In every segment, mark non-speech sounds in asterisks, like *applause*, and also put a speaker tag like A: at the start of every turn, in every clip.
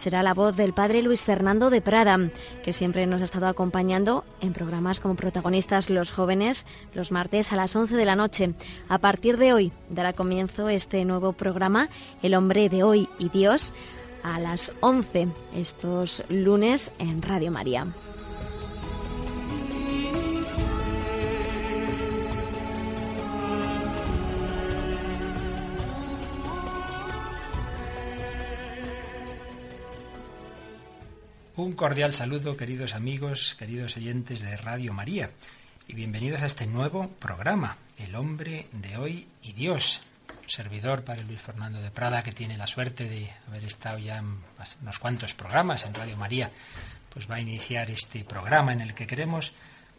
A: será la voz del padre Luis Fernando de Prada, que siempre nos ha estado acompañando en programas como protagonistas los jóvenes los martes a las 11 de la noche. A partir de hoy dará comienzo este nuevo programa, El hombre de hoy y Dios, a las 11 estos lunes en Radio María.
B: Un cordial saludo, queridos amigos, queridos oyentes de Radio María, y bienvenidos a este nuevo programa, El hombre de hoy y Dios. Servidor Padre Luis Fernando de Prada, que tiene la suerte de haber estado ya en unos cuantos programas en Radio María, pues va a iniciar este programa en el que queremos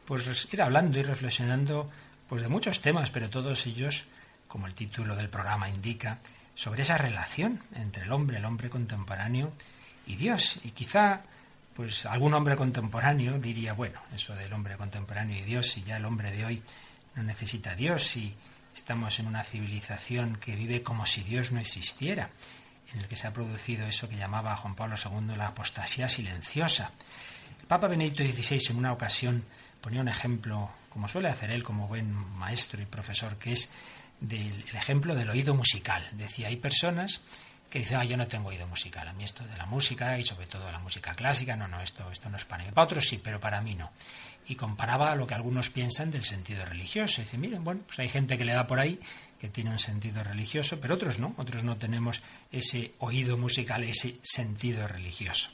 B: pues ir hablando y reflexionando pues de muchos temas, pero todos ellos, como el título del programa indica, sobre esa relación entre el hombre, el hombre contemporáneo y Dios. Y quizá pues algún hombre contemporáneo diría, bueno, eso del hombre contemporáneo y Dios, si ya el hombre de hoy no necesita a Dios, si estamos en una civilización que vive como si Dios no existiera, en el que se ha producido eso que llamaba Juan Pablo II la apostasía silenciosa. El Papa Benedicto XVI en una ocasión ponía un ejemplo, como suele hacer él como buen maestro y profesor que es, del ejemplo del oído musical. Decía, hay personas que dice, ah, yo no tengo oído musical, a mí esto de la música y sobre todo la música clásica, no, no, esto, esto no es para mí. Para otros sí, pero para mí no. Y comparaba lo que algunos piensan del sentido religioso. Y dice, miren, bueno, pues hay gente que le da por ahí que tiene un sentido religioso, pero otros no, otros no tenemos ese oído musical, ese sentido religioso.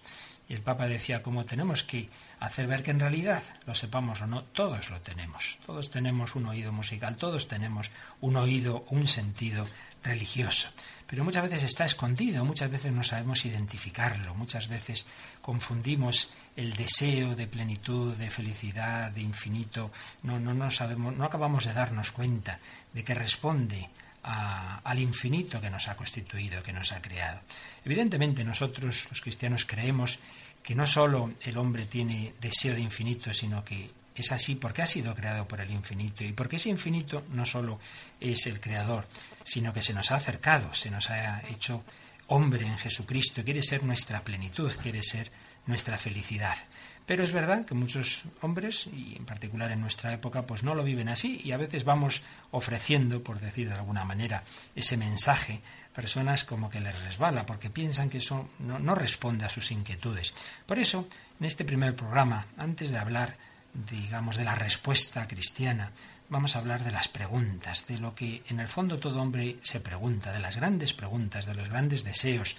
B: Y el Papa decía, cómo tenemos que hacer ver que en realidad, lo sepamos o no, todos lo tenemos. Todos tenemos un oído musical, todos tenemos un oído, un sentido religioso pero muchas veces está escondido, muchas veces no sabemos identificarlo, muchas veces confundimos el deseo de plenitud, de felicidad, de infinito, no, no, no sabemos, no acabamos de darnos cuenta de que responde al infinito que nos ha constituido, que nos ha creado. Evidentemente nosotros los cristianos creemos que no solo el hombre tiene deseo de infinito, sino que es así porque ha sido creado por el infinito y porque ese infinito no solo es el creador, sino que se nos ha acercado, se nos ha hecho hombre en Jesucristo, quiere ser nuestra plenitud, quiere ser nuestra felicidad. Pero es verdad que muchos hombres, y en particular en nuestra época, pues no lo viven así y a veces vamos ofreciendo, por decir de alguna manera, ese mensaje personas como que les resbala porque piensan que eso no, no responde a sus inquietudes. Por eso, en este primer programa, antes de hablar, digamos, de la respuesta cristiana, vamos a hablar de las preguntas, de lo que en el fondo todo hombre se pregunta, de las grandes preguntas, de los grandes deseos.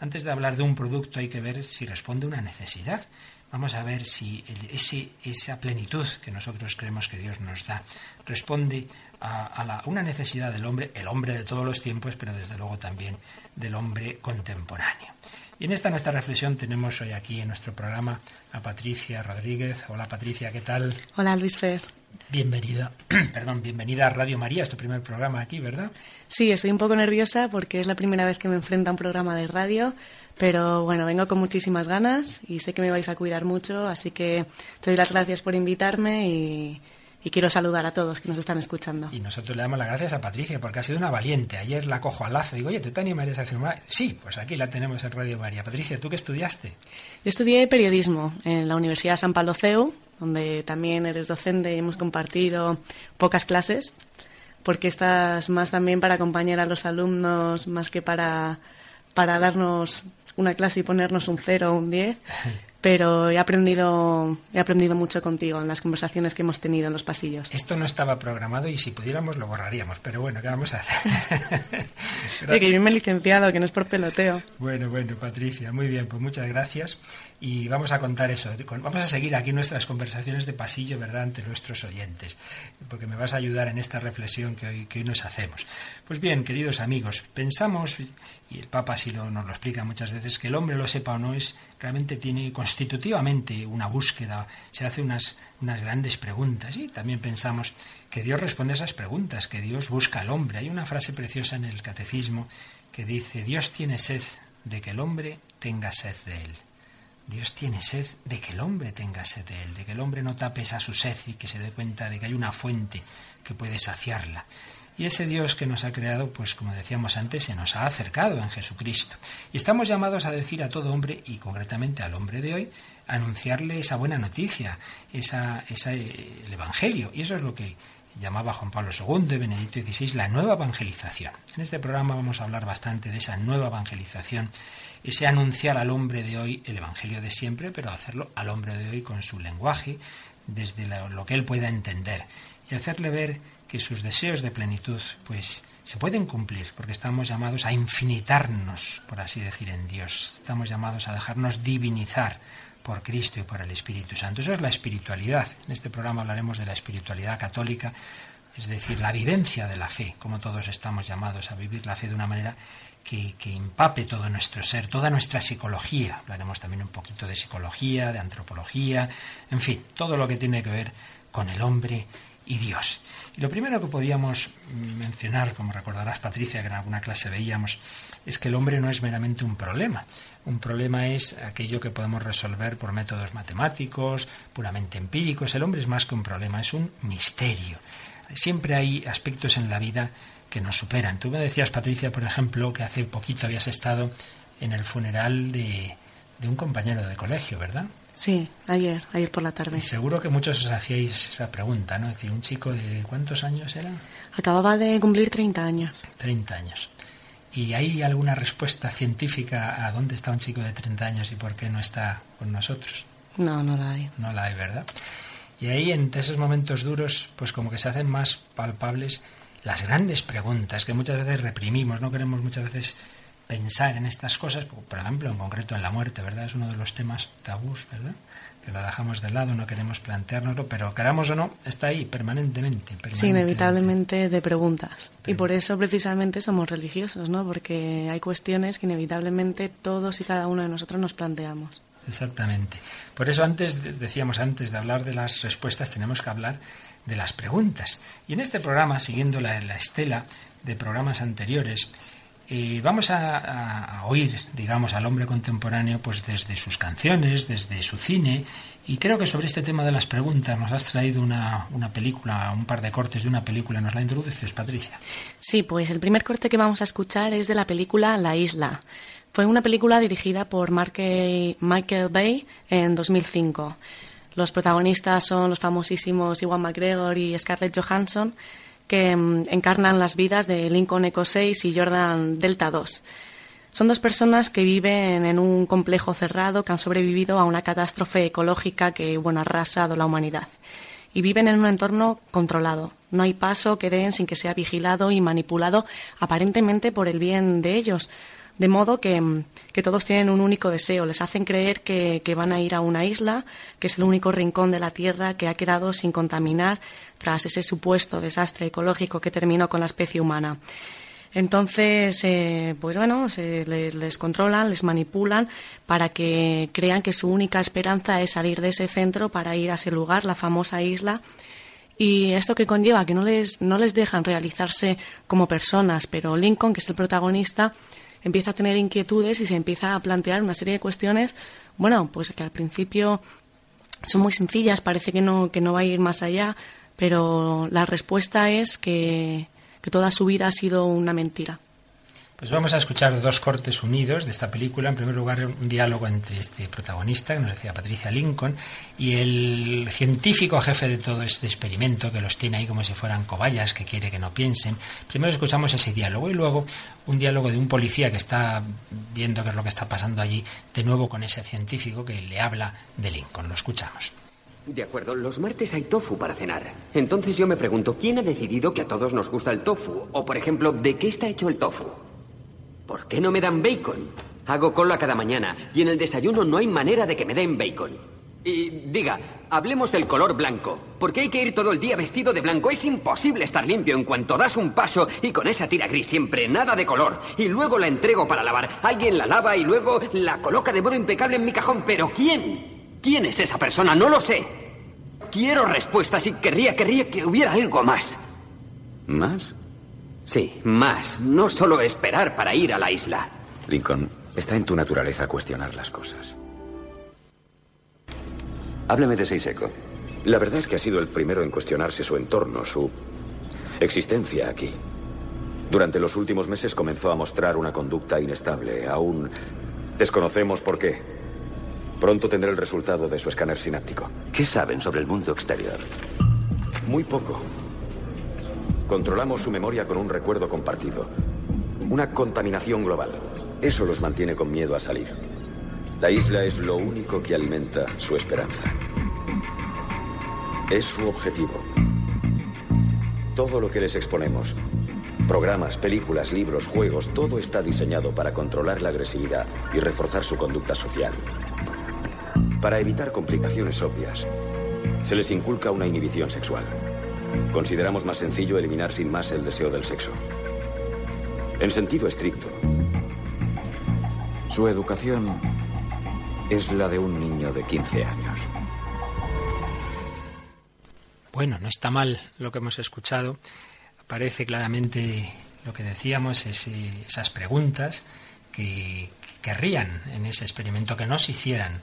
B: Antes de hablar de un producto hay que ver si responde a una necesidad. Vamos a ver si ese, esa plenitud que nosotros creemos que Dios nos da responde a, a una necesidad del hombre, el hombre de todos los tiempos, pero desde luego también del hombre contemporáneo. Y en esta nuestra reflexión tenemos hoy aquí en nuestro programa a Patricia Rodríguez. Hola Patricia, ¿qué tal?
C: Hola Luis Fer.
B: Bienvenida, *clears throat* perdón, bienvenida a Radio María, es tu primer programa aquí, ¿verdad?
C: Sí, estoy un poco nerviosa porque es la primera vez que me enfrento a un programa de radio, pero bueno, vengo con muchísimas ganas y sé que me vais a cuidar mucho, así que te doy las gracias por invitarme y, y quiero saludar a todos que nos están escuchando.
B: Y nosotros le damos las gracias a Patricia porque ha sido una valiente. Ayer la cojo al lazo y digo, oye, ¿tú te animarías a firmar? Sí, pues aquí la tenemos en Radio María. Patricia, ¿tú qué estudiaste?
C: Yo estudié periodismo en la Universidad San Pablo CEU, donde también eres docente y hemos compartido pocas clases, porque estás más también para acompañar a los alumnos más que para, para darnos una clase y ponernos un cero o un diez. *laughs* pero he aprendido, he aprendido mucho contigo en las conversaciones que hemos tenido en los pasillos.
B: Esto no estaba programado y si pudiéramos lo borraríamos, pero bueno, ¿qué vamos a hacer? *laughs* *laughs*
C: que yo me he licenciado, que no es por peloteo.
B: Bueno, bueno, Patricia, muy bien, pues muchas gracias y vamos a contar eso. Vamos a seguir aquí nuestras conversaciones de pasillo, ¿verdad?, ante nuestros oyentes, porque me vas a ayudar en esta reflexión que hoy, que hoy nos hacemos. Pues bien, queridos amigos, pensamos, y el Papa así lo, nos lo explica muchas veces, que el hombre lo sepa o no es, realmente tiene constitutivamente una búsqueda, se hace unas, unas grandes preguntas y también pensamos que Dios responde a esas preguntas, que Dios busca al hombre. Hay una frase preciosa en el catecismo que dice, Dios tiene sed de que el hombre tenga sed de él. Dios tiene sed de que el hombre tenga sed de él, de que el hombre no tape esa su sed y que se dé cuenta de que hay una fuente que puede saciarla. Y ese Dios que nos ha creado, pues como decíamos antes, se nos ha acercado en Jesucristo. Y estamos llamados a decir a todo hombre, y concretamente al hombre de hoy, anunciarle esa buena noticia, esa, eh, el Evangelio. Y eso es lo que llamaba Juan Pablo II y Benedicto XVI la nueva evangelización. En este programa vamos a hablar bastante de esa nueva evangelización, ese anunciar al hombre de hoy el Evangelio de siempre, pero hacerlo al hombre de hoy con su lenguaje, desde lo que él pueda entender, y hacerle ver que sus deseos de plenitud, pues, se pueden cumplir, porque estamos llamados a infinitarnos, por así decir, en Dios. Estamos llamados a dejarnos divinizar por Cristo y por el Espíritu Santo. Eso es la espiritualidad. En este programa hablaremos de la espiritualidad católica, es decir, la vivencia de la fe, como todos estamos llamados a vivir la fe de una manera que, que, empape todo nuestro ser, toda nuestra psicología. Hablaremos también un poquito de psicología, de antropología, en fin, todo lo que tiene que ver con el hombre y Dios. Y lo primero que podíamos mencionar, como recordarás Patricia, que en alguna clase veíamos, es que el hombre no es meramente un problema. Un problema es aquello que podemos resolver por métodos matemáticos, puramente empíricos. El hombre es más que un problema, es un misterio. Siempre hay aspectos en la vida que nos superan. Tú me decías, Patricia, por ejemplo, que hace poquito habías estado en el funeral de, de un compañero de colegio, ¿verdad?
C: Sí, ayer, ayer por la tarde.
B: Y seguro que muchos os hacíais esa pregunta, ¿no? Es decir, un chico de ¿cuántos años era?
C: Acababa de cumplir 30 años.
B: 30 años. ¿Y hay alguna respuesta científica a dónde está un chico de 30 años y por qué no está con nosotros?
C: No, no la hay.
B: No la hay, ¿verdad? Y ahí, en esos momentos duros, pues como que se hacen más palpables las grandes preguntas que muchas veces reprimimos, no queremos muchas veces pensar en estas cosas, por ejemplo, en concreto en la muerte, ¿verdad? Es uno de los temas tabús, ¿verdad? Que lo dejamos de lado, no queremos planteárnoslo, pero queramos o no, está ahí permanentemente. permanentemente.
C: Sí, inevitablemente de preguntas. Y por eso precisamente somos religiosos, ¿no? Porque hay cuestiones que inevitablemente todos y cada uno de nosotros nos planteamos.
B: Exactamente. Por eso antes, decíamos antes de hablar de las respuestas, tenemos que hablar de las preguntas. Y en este programa, siguiendo la, la estela de programas anteriores, vamos a, a, oír, digamos, al hombre contemporáneo, pues desde sus canciones, desde su cine, y creo que sobre este tema de las preguntas nos has traído una, una película, un par de cortes de una película, ¿nos la introduces, Patricia?
C: Sí, pues el primer corte que vamos a escuchar es de la película La Isla. Fue una película dirigida por Michael Bay en 2005. Los protagonistas son los famosísimos Iwan McGregor y Scarlett Johansson, que mm, encarnan las vidas de Lincoln Eco 6 y Jordan Delta 2. Son dos personas que viven en un complejo cerrado que han sobrevivido a una catástrofe ecológica que bueno, ha arrasado la humanidad. Y viven en un entorno controlado. No hay paso que den sin que sea vigilado y manipulado aparentemente por el bien de ellos. De modo que, que todos tienen un único deseo. Les hacen creer que, que van a ir a una isla, que es el único rincón de la Tierra que ha quedado sin contaminar tras ese supuesto desastre ecológico que terminó con la especie humana. Entonces, eh, pues bueno, se les, les, controlan, les manipulan para que crean que su única esperanza es salir de ese centro para ir a ese lugar, la famosa isla. Y esto que conlleva que no les, no les dejan realizarse como personas, pero Lincoln, que es el protagonista, empieza a tener inquietudes y se empieza a plantear una serie de cuestiones, bueno, pues que al principio son muy sencillas, parece que no, que no va a ir más allá, pero la respuesta es que, que toda su vida ha sido una mentira.
B: Pues vamos a escuchar dos cortes unidos de esta película. En primer lugar, un diálogo entre este protagonista, que nos decía Patricia Lincoln, y el científico jefe de todo este experimento, que los tiene ahí como si fueran cobayas, que quiere que no piensen. Primero escuchamos ese diálogo y luego un diálogo de un policía que está viendo qué es lo que está pasando allí, de nuevo con ese científico que le habla de Lincoln. Lo escuchamos.
D: De acuerdo, los martes hay tofu para cenar. Entonces yo me pregunto, ¿quién ha decidido que a todos nos gusta el tofu? O, por ejemplo, ¿de qué está hecho el tofu? ¿Por qué no me dan bacon? Hago cola cada mañana y en el desayuno no hay manera de que me den bacon. Y diga, hablemos del color blanco. ¿Por qué hay que ir todo el día vestido de blanco? Es imposible estar limpio en cuanto das un paso y con esa tira gris siempre, nada de color. Y luego la entrego para lavar. Alguien la lava y luego la coloca de modo impecable en mi cajón. ¿Pero quién? ¿Quién es esa persona? No lo sé. Quiero respuestas y querría, querría que hubiera algo más.
E: ¿Más?
D: Sí, más. No solo esperar para ir a la isla.
E: Lincoln, está en tu naturaleza cuestionar las cosas. Háblame de Seiseco. La verdad es que ha sido el primero en cuestionarse su entorno, su existencia aquí. Durante los últimos meses comenzó a mostrar una conducta inestable. Aún desconocemos por qué. Pronto tendré el resultado de su escáner sináptico.
F: ¿Qué saben sobre el mundo exterior?
E: Muy poco. Controlamos su memoria con un recuerdo compartido. Una contaminación global. Eso los mantiene con miedo a salir. La isla es lo único que alimenta su esperanza. Es su objetivo. Todo lo que les exponemos, programas, películas, libros, juegos, todo está diseñado para controlar la agresividad y reforzar su conducta social. Para evitar complicaciones obvias, se les inculca una inhibición sexual. Consideramos más sencillo eliminar sin más el deseo del sexo. En sentido estricto, su educación es la de un niño de 15 años.
B: Bueno, no está mal lo que hemos escuchado. Aparece claramente lo que decíamos, esas preguntas que querrían en ese experimento que no se hicieran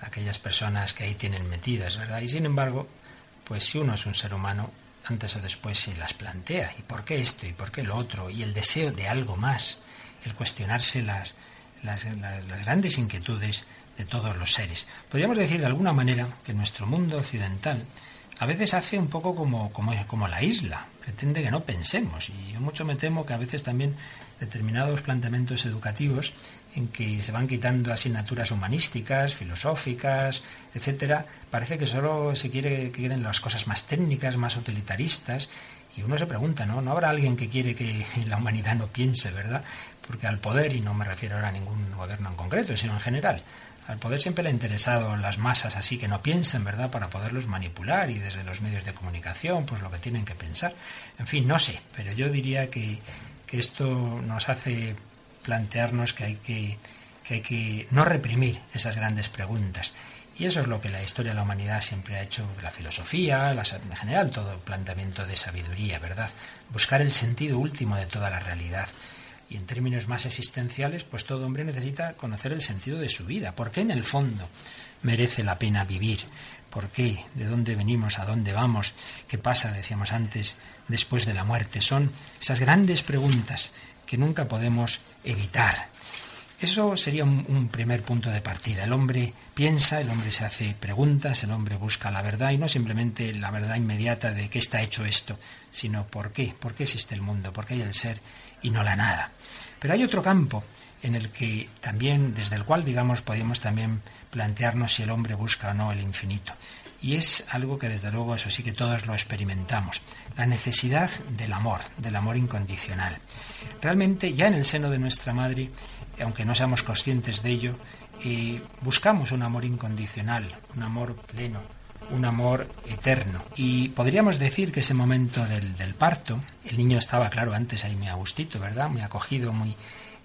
B: aquellas personas que ahí tienen metidas, ¿verdad? Y sin embargo, pues si uno es un ser humano, antes o después se las plantea. ¿Y por qué esto? ¿Y por qué lo otro? Y el deseo de algo más, el cuestionarse las, las, las grandes inquietudes de todos los seres. Podríamos decir de alguna manera que nuestro mundo occidental a veces hace un poco como, como, como la isla, pretende que no pensemos. Y yo mucho me temo que a veces también determinados planteamientos educativos en que se van quitando asignaturas humanísticas, filosóficas, etcétera, parece que solo se quiere que queden las cosas más técnicas, más utilitaristas, y uno se pregunta, ¿no? ¿No habrá alguien que quiere que *laughs* la humanidad no piense, verdad? Porque al poder, y no me refiero ahora a ningún gobierno en concreto, sino en general, al poder siempre le ha interesado las masas así que no piensen, ¿verdad?, para poderlos manipular y desde los medios de comunicación, pues lo que tienen que pensar. En fin, no sé, pero yo diría que, que esto nos hace plantearnos que hay que, que hay que no reprimir esas grandes preguntas. Y eso es lo que la historia de la humanidad siempre ha hecho, la filosofía, en general todo planteamiento de sabiduría, ¿verdad? Buscar el sentido último de toda la realidad. Y en términos más existenciales, pues todo hombre necesita conocer el sentido de su vida. ¿Por qué en el fondo merece la pena vivir? ¿Por qué? ¿De dónde venimos? ¿A dónde vamos? ¿Qué pasa, decíamos antes, después de la muerte? Son esas grandes preguntas que nunca podemos evitar. Eso sería un, primer punto de partida. El hombre piensa, el hombre se hace preguntas, el hombre busca la verdad y no simplemente la verdad inmediata de qué está hecho esto, sino por qué, por qué existe el mundo, por qué hay el ser y no la nada. Pero hay otro campo en el que también, desde el cual, digamos, podemos también plantearnos si el hombre busca o no el infinito. Y es algo que desde luego, eso sí que todos lo experimentamos, la necesidad del amor, del amor incondicional. Realmente ya en el seno de nuestra madre, aunque no seamos conscientes de ello, eh, buscamos un amor incondicional, un amor pleno, un amor eterno. Y podríamos decir que ese momento del, del, parto, el niño estaba, claro, antes ahí muy a gustito, ¿verdad? Muy acogido, muy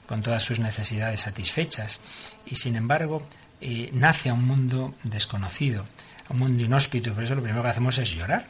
B: con todas sus necesidades satisfechas. Y sin embargo, eh, nace a un mundo desconocido, a un mundo inhóspito, y por eso lo primero que hacemos es llorar.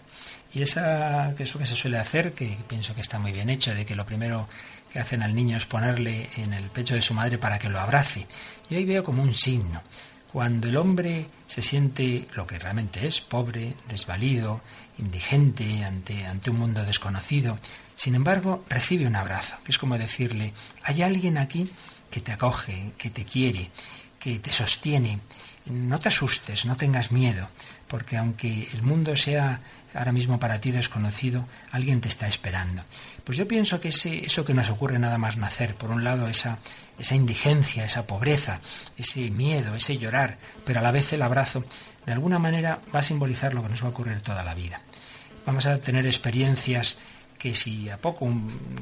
B: Y esa, eso que se suele hacer, que pienso que está muy bien hecho, de que lo primero que hacen al niño es ponerle en el pecho de su madre para que lo abrace. Y ahí veo como un signo. Cuando el hombre se siente lo que realmente es, pobre, desvalido, indigente ante, ante un mundo desconocido, sin embargo recibe un abrazo, que es como decirle, hay alguien aquí que te acoge, que te quiere, que te sostiene. No te asustes, no tengas miedo, porque aunque el mundo sea ahora mismo para ti desconocido, alguien te está esperando. Pues yo pienso que ese, eso que nos ocurre nada más nacer, por un lado esa, esa indigencia, esa pobreza, ese miedo, ese llorar, pero a la vez el abrazo, de alguna manera va a simbolizar lo que nos va a ocurrir toda la vida. Vamos a tener experiencias que si a poco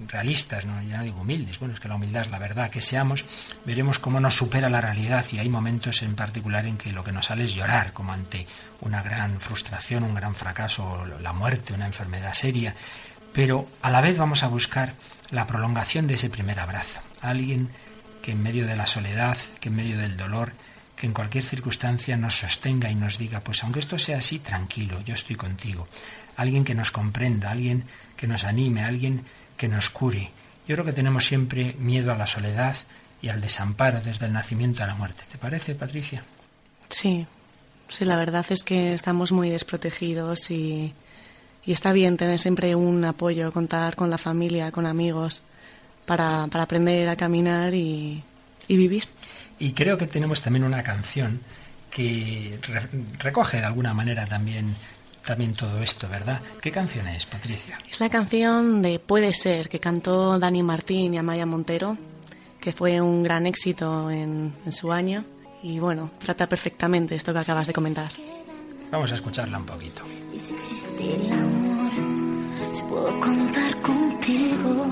B: realistas, ¿no? ya no digo humildes, bueno, es que la humildad es la verdad, que seamos, veremos cómo nos supera la realidad y hay momentos en particular en que lo que nos sale es llorar, como ante una gran frustración, un gran fracaso, la muerte, una enfermedad seria, pero a la vez vamos a buscar la prolongación de ese primer abrazo, alguien que en medio de la soledad, que en medio del dolor, que en cualquier circunstancia nos sostenga y nos diga, pues aunque esto sea así, tranquilo, yo estoy contigo. Alguien que nos comprenda, alguien que nos anime, alguien que nos cure. Yo creo que tenemos siempre miedo a la soledad y al desamparo desde el nacimiento a la muerte. ¿Te parece, Patricia?
C: Sí, sí, la verdad es que estamos muy desprotegidos y, y está bien tener siempre un apoyo, contar con la familia, con amigos para, para aprender a caminar y, y vivir.
B: Y creo que tenemos también una canción que re- recoge de alguna manera también, también todo esto, ¿verdad? ¿Qué canción es, Patricia?
C: Es la canción de Puede ser que cantó Dani Martín y Amaya Montero, que fue un gran éxito en, en su año. Y bueno, trata perfectamente esto que acabas de comentar.
B: Vamos a escucharla un poquito.
G: Y si existe el amor, si puedo contar contigo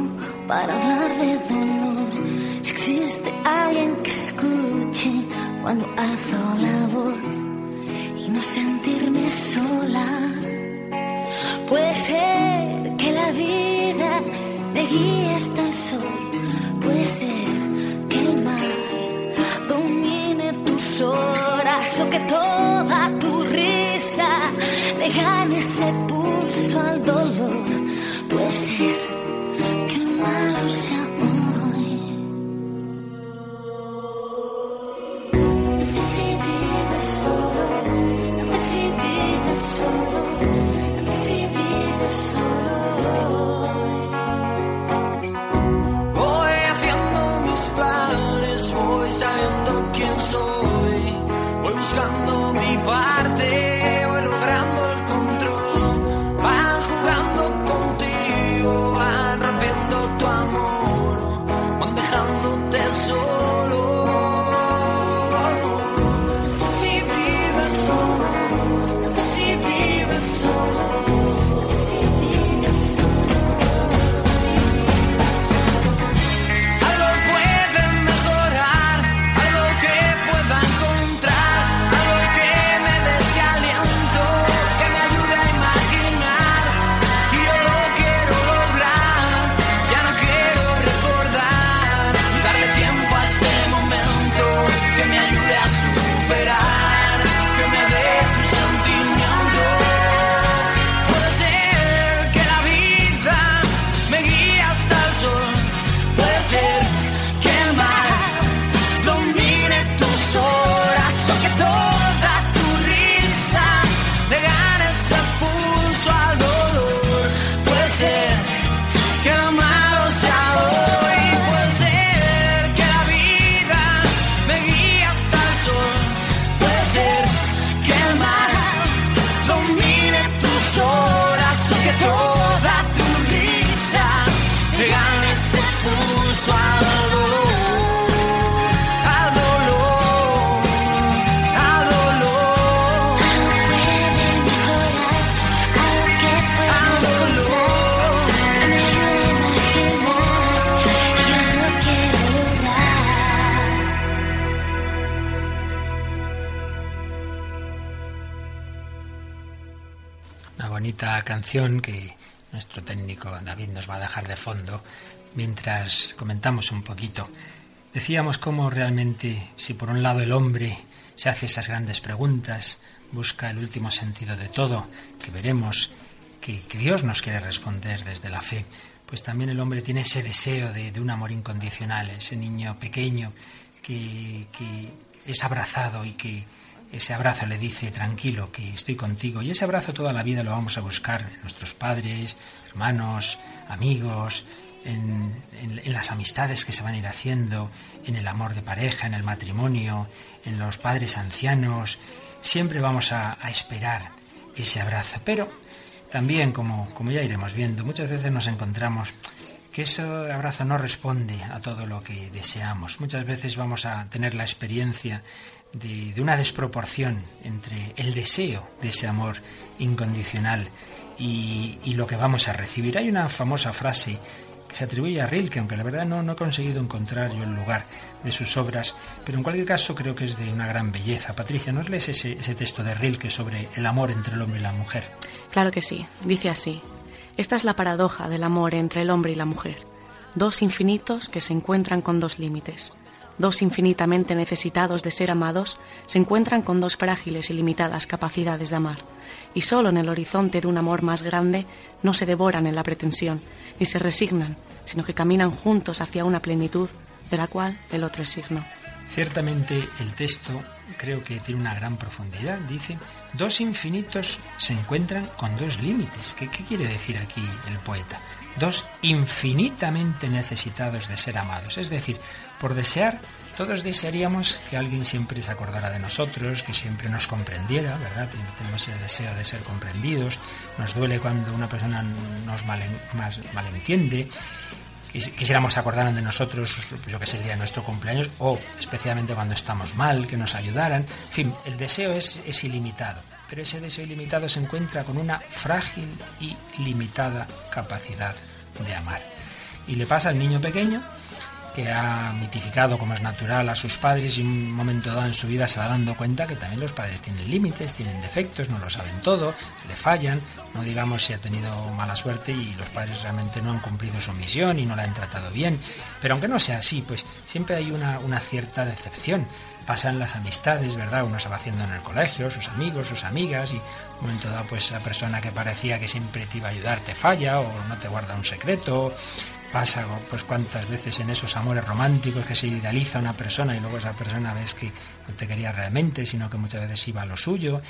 G: para hablar de dolor. Si existe alguien que escuche cuando alzo la voz no sentirme sola. Puede ser que la vida me guíe hasta el sol. Puede ser que el mar domine tus horas o que toda tu risa le gane ese pulso al dolor. Puede ser que el malo sea
B: canción que nuestro técnico David nos va a dejar de fondo mientras comentamos un poquito. Decíamos cómo realmente, si por un lado el hombre se hace esas grandes preguntas, busca el último sentido de todo, que veremos que, Dios nos quiere responder desde la fe, pues también el hombre tiene ese deseo de, un amor incondicional, ese niño pequeño que, que es abrazado y que ese abrazo le dice tranquilo que estoy contigo y ese abrazo toda la vida lo vamos a buscar en nuestros padres, hermanos, amigos, en, las amistades que se van a ir haciendo, en el amor de pareja, en el matrimonio, en los padres ancianos. Siempre vamos a, a esperar ese abrazo. Pero también, como, como ya iremos viendo, muchas veces nos encontramos que ese abrazo no responde a todo lo que deseamos. Muchas veces vamos a tener la experiencia de, una desproporción entre el deseo de ese amor incondicional y, y lo que vamos a recibir. Hay una famosa frase que se atribuye a Rilke, aunque la verdad no, no he conseguido encontrar yo el lugar de sus obras, pero en cualquier caso creo que es de una gran belleza. Patricia, ¿nos lees ese, ese texto de Rilke sobre el amor entre el hombre y la mujer?
C: Claro que sí, dice así. Esta es la paradoja del amor entre el hombre y la mujer. Dos infinitos que se encuentran con dos límites. Dos infinitamente necesitados de ser amados se encuentran con dos frágiles y limitadas capacidades de amar. Y solo en el horizonte de un amor más grande no se devoran en la pretensión, ni se resignan, sino que caminan juntos hacia una plenitud de la cual el otro es signo.
B: Ciertamente el texto creo que tiene una gran profundidad. Dice, dos infinitos se encuentran con dos límites. ¿Qué, qué quiere decir aquí el poeta? Dos infinitamente necesitados de ser amados. Es decir, por desear todos desearíamos que alguien siempre se acordara de nosotros, que siempre nos comprendiera, ¿verdad? Tenemos el deseo de ser comprendidos. Nos duele cuando una persona nos malentiende. Quisiéramos acordaran de nosotros, yo que sé, el día de nuestro cumpleaños, o especialmente cuando estamos mal, que nos ayudaran. En fin, el deseo es, es ilimitado, pero ese deseo ilimitado se encuentra con una frágil y limitada capacidad de amar. Y le pasa al niño pequeño que ha mitificado como es natural a sus padres y un momento dado en su vida se va dando cuenta que también los padres tienen límites, tienen defectos, no lo saben todo, le fallan, no digamos si ha tenido mala suerte y los padres realmente no han cumplido su misión y no la han tratado bien, pero aunque no sea así, pues siempre hay una, cierta decepción. Pasan las amistades, ¿verdad? Uno se va haciendo en el colegio, sus amigos, sus amigas, y un momento dado, pues la persona que parecía que siempre te iba a ayudar te falla o no te guarda un secreto, pasa pues cuántas veces en esos amores románticos que se idealiza una persona y luego esa persona ves que no te quería realmente, sino que muchas veces iba a lo suyo.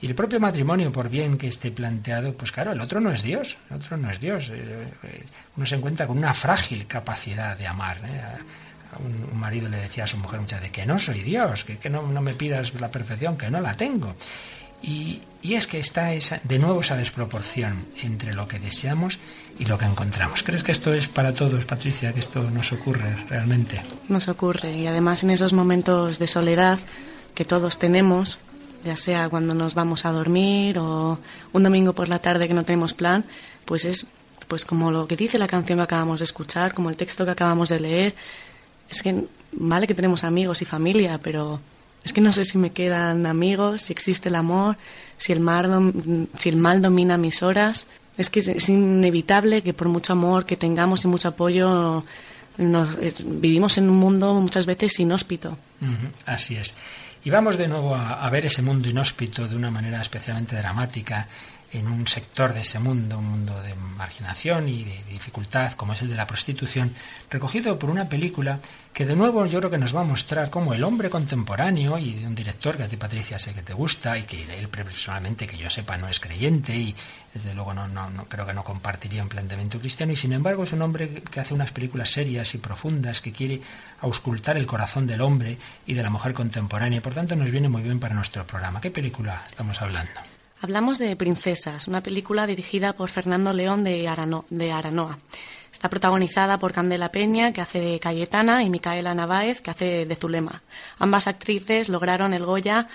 B: Y el propio matrimonio, por bien que esté planteado, pues claro, el otro no es Dios, el otro no es Dios. Eh, eh, uno se encuentra con una frágil capacidad de amar. ¿eh? Un, marido le decía a su mujer muchas veces que no soy Dios, que, que no, no me pidas la perfección, que no la tengo. Y, es que está de nuevo esa desproporción entre lo que deseamos y lo que encontramos. ¿Crees que esto es para todos, Patricia, que esto nos ocurre realmente?
C: Nos ocurre y además en esos momentos de soledad que todos tenemos, ya sea cuando nos vamos a dormir o un domingo por la tarde que no tenemos plan, pues es pues como lo que dice la canción que acabamos de escuchar, como el texto que acabamos de leer, es que vale que tenemos amigos y familia, pero es que no sé si me quedan amigos, si existe el amor, si el, si el mal domina mis horas. Es que es, inevitable que por mucho amor que tengamos y mucho apoyo vivimos en un mundo muchas veces inhóspito.
B: así es. Y vamos de nuevo a, ver ese mundo inhóspito de una manera especialmente dramática en un sector de ese mundo, un mundo de marginación y de dificultad, como es el de la prostitución, recogido por una película que de nuevo yo creo que nos va a mostrar cómo el hombre contemporáneo y de un director que a ti Patricia sé que te gusta y que él personalmente que yo sepa no es creyente y desde luego no, no, no creo que no compartiría un planteamiento cristiano y sin embargo es un hombre que hace unas películas serias y profundas que quiere auscultar el corazón del hombre y de la mujer contemporánea y por tanto nos viene muy bien para nuestro programa. ¿Qué película estamos hablando?
C: Hablamos de Princesas, una película dirigida por Fernando León de, de Aranoa. Está protagonizada por Candela Peña, que hace de Cayetana, y Micaela Naváez, que hace de Zulema. Ambas actrices lograron el Goya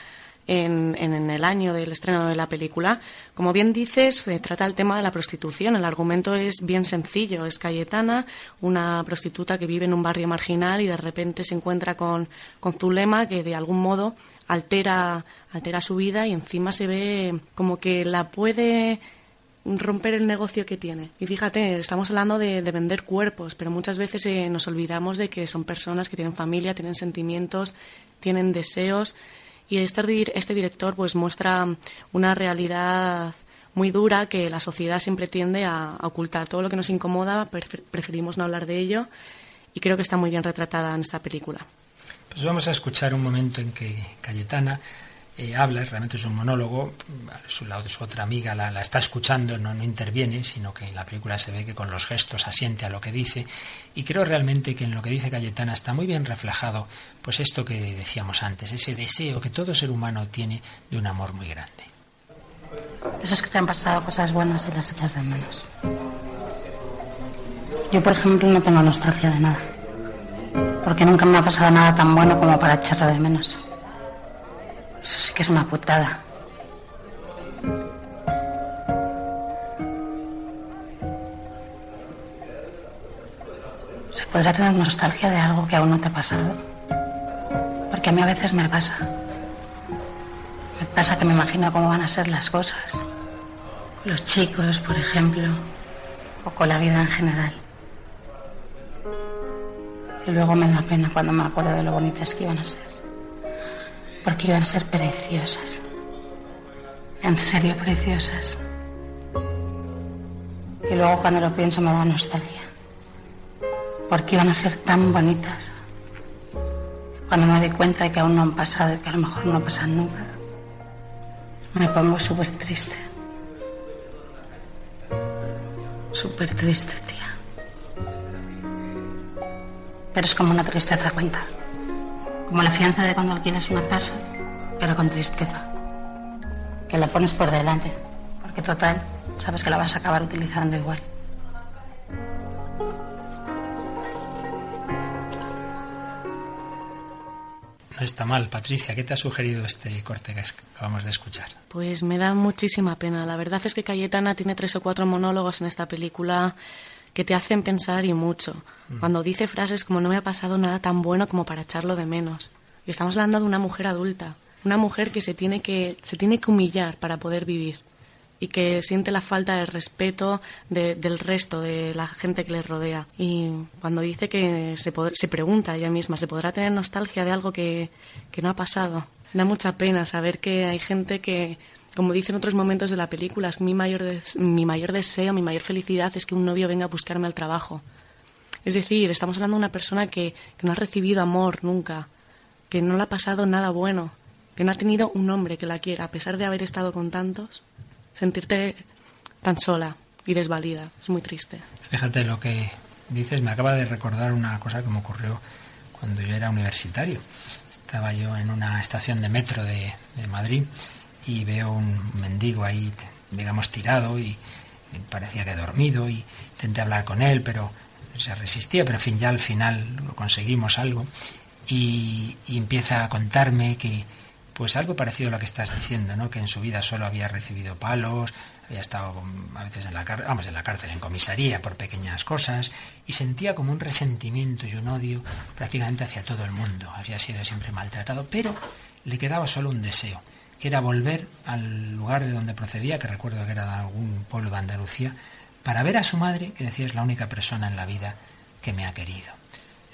C: en, el año del estreno de la película. Como bien dices, trata el tema de la prostitución. El argumento es bien sencillo. Es Cayetana, una prostituta que vive en un barrio marginal y de repente se encuentra con, con Zulema, que de algún modo altera, altera su vida y encima se ve como que la puede romper el negocio que tiene. Y fíjate, estamos hablando de, vender cuerpos, pero muchas veces eh, nos olvidamos de que son personas que tienen familia, tienen sentimientos, tienen deseos. Y este, este director pues muestra una realidad muy dura que la sociedad siempre tiende a, ocultar. Todo lo que nos incomoda preferimos no hablar de ello y creo que está muy bien retratada en esta película.
B: Pues vamos a escuchar un momento en que Cayetana eh, habla, realmente es un monólogo, a su lado su otra amiga la, está escuchando, no, no, interviene, sino que en la película se ve que con los gestos asiente a lo que dice, y creo realmente que en lo que dice Cayetana está muy bien reflejado, pues esto que decíamos antes, ese deseo que todo ser humano tiene de un amor muy grande.
H: Eso es que te han pasado cosas buenas y las echas de menos. Yo, por ejemplo, no tengo nostalgia de nada porque nunca me ha pasado nada tan bueno como para echarlo de menos. Eso sí que es una putada. ¿Se podrá tener nostalgia de algo que aún no te ha pasado? Porque a mí a veces me pasa. Me pasa que me imagino cómo van a ser las cosas. Los chicos, por ejemplo, o con la vida en general. Y luego me da pena cuando me acuerdo de lo bonitas que iban a ser. Porque iban a ser preciosas. En serio, preciosas. Y luego cuando lo pienso me da nostalgia. Porque iban a ser tan bonitas. cuando me doy cuenta de que aún no han pasado y que a lo mejor no pasan nunca, me pongo súper triste. Súper triste, tía. Pero es como una tristeza cuenta. Como la fianza de cuando alquilas una casa, pero con tristeza. Que la pones por delante, porque total, sabes que la vas a acabar utilizando igual.
B: No está mal. Patricia, ¿qué te ha sugerido este corte que acabamos de escuchar?
C: Pues me da muchísima pena. La verdad es que Cayetana tiene tres o cuatro monólogos en esta película que te hacen pensar y mucho. Cuando dice frases como no me ha pasado nada tan bueno como para echarlo de menos. Y estamos hablando de una mujer adulta, una mujer que se tiene que, se tiene que humillar para poder vivir y que siente la falta de respeto de- del resto, de la gente que le rodea. Y cuando dice que se, se pregunta ella misma, ¿se podrá tener nostalgia de algo que, que no ha pasado? Da mucha pena saber que hay gente que, como dice en otros momentos de la película, es mi mayor, mi mayor deseo, mi mayor felicidad es que un novio venga a buscarme al trabajo. Es decir, estamos hablando de una persona que, que no ha recibido amor nunca, que no le ha pasado nada bueno, que no ha tenido un hombre que la quiera, a pesar de haber estado con tantos, sentirte tan sola y desvalida. Es muy triste.
B: Fíjate lo que dices, me acaba de recordar una cosa que me ocurrió cuando yo era universitario. Estaba yo en una estación de metro de, de Madrid y veo un mendigo ahí, digamos, tirado y, parecía que dormido y intenté hablar con él, pero se resistía, pero en fin, ya al final lo conseguimos algo y, empieza a contarme que pues algo parecido a lo que estás diciendo, ¿no? Que en su vida solo había recibido palos, había estado mm, a veces en la cárcel, vamos, en la cárcel, en comisaría por pequeñas cosas, y sentía como un resentimiento y un odio prácticamente hacia todo el mundo. Había sido siempre maltratado, pero le quedaba solo un deseo, era volver al lugar de donde procedía, que recuerdo que era de algún pueblo de Andalucía, para ver a su madre, que decía es la única persona en la vida que me ha querido.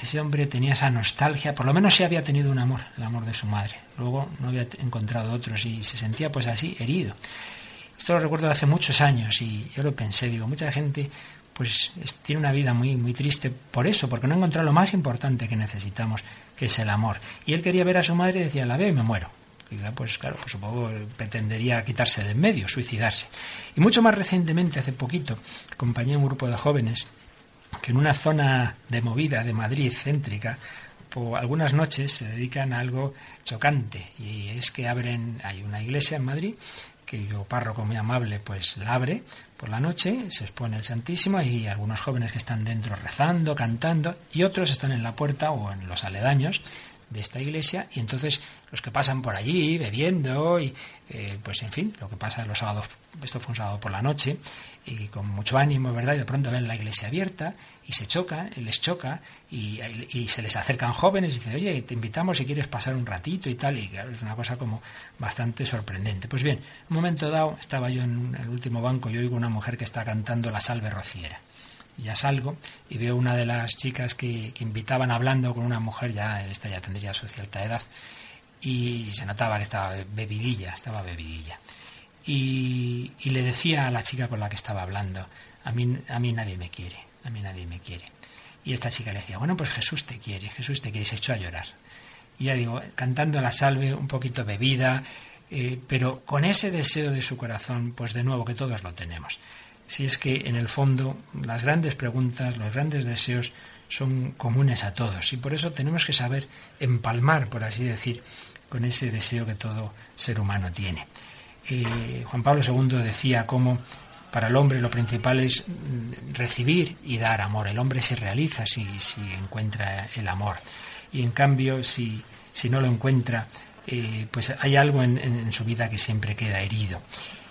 B: Ese hombre tenía esa nostalgia, por lo menos sí había tenido un amor, el amor de su madre. Luego no había encontrado otros y se sentía pues así, herido. Esto lo recuerdo hace muchos años y yo lo pensé, digo, mucha gente pues es- tiene una vida muy, muy triste por eso, porque no ha encontrado lo más importante que necesitamos, que es el amor. Y él quería ver a su madre y decía, la veo y me muero. Quizá, pues claro, pues supongo pretendería quitarse de en medio, suicidarse. Y mucho más recientemente, hace poquito, acompañé a un grupo de jóvenes que en una zona de movida de Madrid céntrica, po- algunas noches se dedican a algo chocante y es que abren, hay una iglesia en Madrid que yo párroco muy amable pues la abre por la noche, se expone el Santísimo y algunos jóvenes que están dentro rezando, cantando y otros están en la puerta o en los aledaños de esta iglesia y entonces los que pasan por allí bebiendo y eh, pues en fin lo que pasa los sábados esto fue un sábado por la noche y con mucho ánimo verdad y de pronto ven la iglesia abierta y se chocan les choca y, y se les acercan jóvenes y dicen oye te invitamos si quieres pasar un ratito y tal y es una cosa como bastante sorprendente. Pues bien un momento dado estaba yo en el último banco y oigo una mujer que está cantando la salve rociera y ya salgo y veo una de las chicas que, que invitaban hablando con una mujer, ya esta ya tendría su cierta edad, y se notaba que estaba bebidilla, estaba bebidilla. Y, le decía a la chica con la que estaba hablando, a mí, a mí nadie me quiere, a mí nadie me quiere. Y esta chica le decía, bueno, pues Jesús te quiere, Jesús te quiere, y se echó a llorar. Y ya digo, cantando la salve, un poquito bebida, eh, pero con ese deseo de su corazón, pues de nuevo que todos lo tenemos. Si es que en el fondo las grandes preguntas, los grandes deseos son comunes a todos y por eso tenemos que saber empalmar, por así decir, con ese deseo que todo ser humano tiene. Eh, Juan Pablo II decía cómo para el hombre lo principal es mm, recibir y dar amor. El hombre se realiza si, si encuentra el amor. Y en cambio, si, si no lo encuentra, eh, pues hay algo en, en, en su vida que siempre queda herido.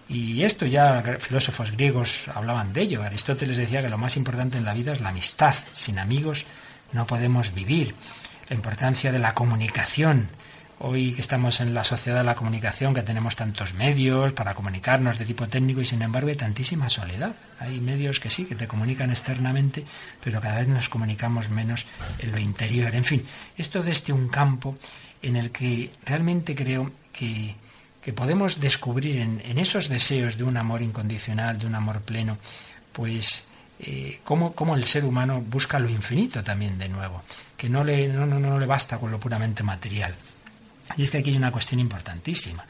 B: Y esto ya filósofos griegos hablaban de ello. Aristóteles decía que lo más importante en la vida es la amistad. Sin amigos no podemos vivir. La importancia de la comunicación. Hoy que estamos en la sociedad de la comunicación, que tenemos tantos medios para comunicarnos de tipo técnico y sin embargo hay tantísima soledad. Hay medios que sí, que te comunican externamente, pero cada vez nos comunicamos menos en lo interior. En fin, esto desde un campo en el que realmente creo que que podemos descubrir en, esos deseos de un amor incondicional, de un amor pleno, pues eh, cómo, cómo, el ser humano busca lo infinito también de nuevo, que no le, no, no, no le basta con lo puramente material. Y es que aquí hay una cuestión importantísima.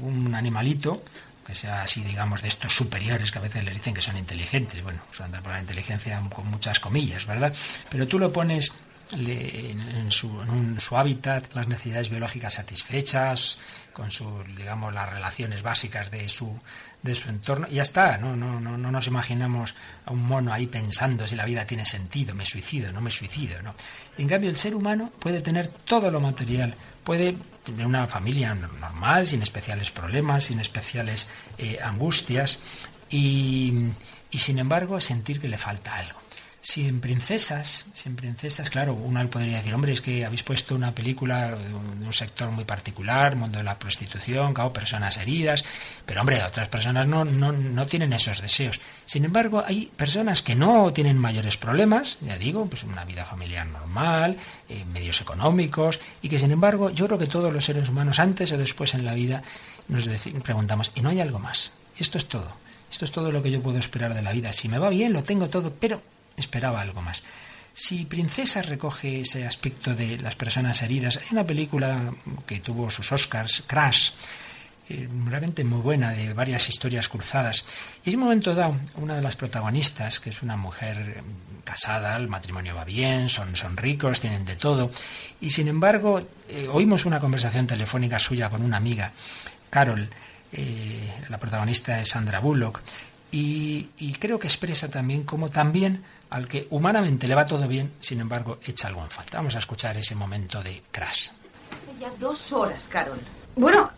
B: Un animalito, que sea así, digamos, de estos superiores que a veces les dicen que son inteligentes, bueno, son por la inteligencia con muchas comillas, ¿verdad? Pero tú lo pones en, su, en su, hábitat las necesidades biológicas satisfechas, con su, digamos, las relaciones básicas de su, de su entorno, y ya está, ¿no? No, no, no nos imaginamos a un mono ahí pensando si la vida tiene sentido, me suicido, no me suicido, ¿no? En cambio, el ser humano puede tener todo lo material, puede tener una familia normal, sin especiales problemas, sin especiales eh, angustias, y sin embargo sentir que le falta algo. Si en princesas, si en princesas, claro, uno podría decir, hombre, es que habéis puesto una película de un sector muy particular, mundo de la prostitución, claro, personas heridas, pero hombre, otras personas no, no, no tienen esos deseos. Sin embargo, hay personas que no tienen mayores problemas, ya digo, pues una vida familiar normal, eh, medios económicos, y que sin embargo, yo creo que todos los seres humanos, antes o después en la vida, nos preguntamos, ¿y no hay algo más? Esto es todo. Esto es todo lo que yo puedo esperar de la vida. Si me va bien, lo tengo todo, pero esperaba algo más. Si Princesa recoge ese aspecto de las personas heridas, hay una película que tuvo sus Oscars, Crash, eh, realmente muy buena, de varias historias cruzadas. Y en un momento dado, una de las protagonistas, que es una mujer casada, el matrimonio va bien, son, son ricos, tienen de todo, y sin embargo, eh, oímos una conversación telefónica suya con una amiga, Carol, eh, la protagonista es Sandra Bullock, y, creo que expresa también cómo también al que humanamente le va todo bien, sin embargo, echa algo en falta. Vamos a escuchar ese momento de crash.
I: Ya dos horas, Carol. Bueno,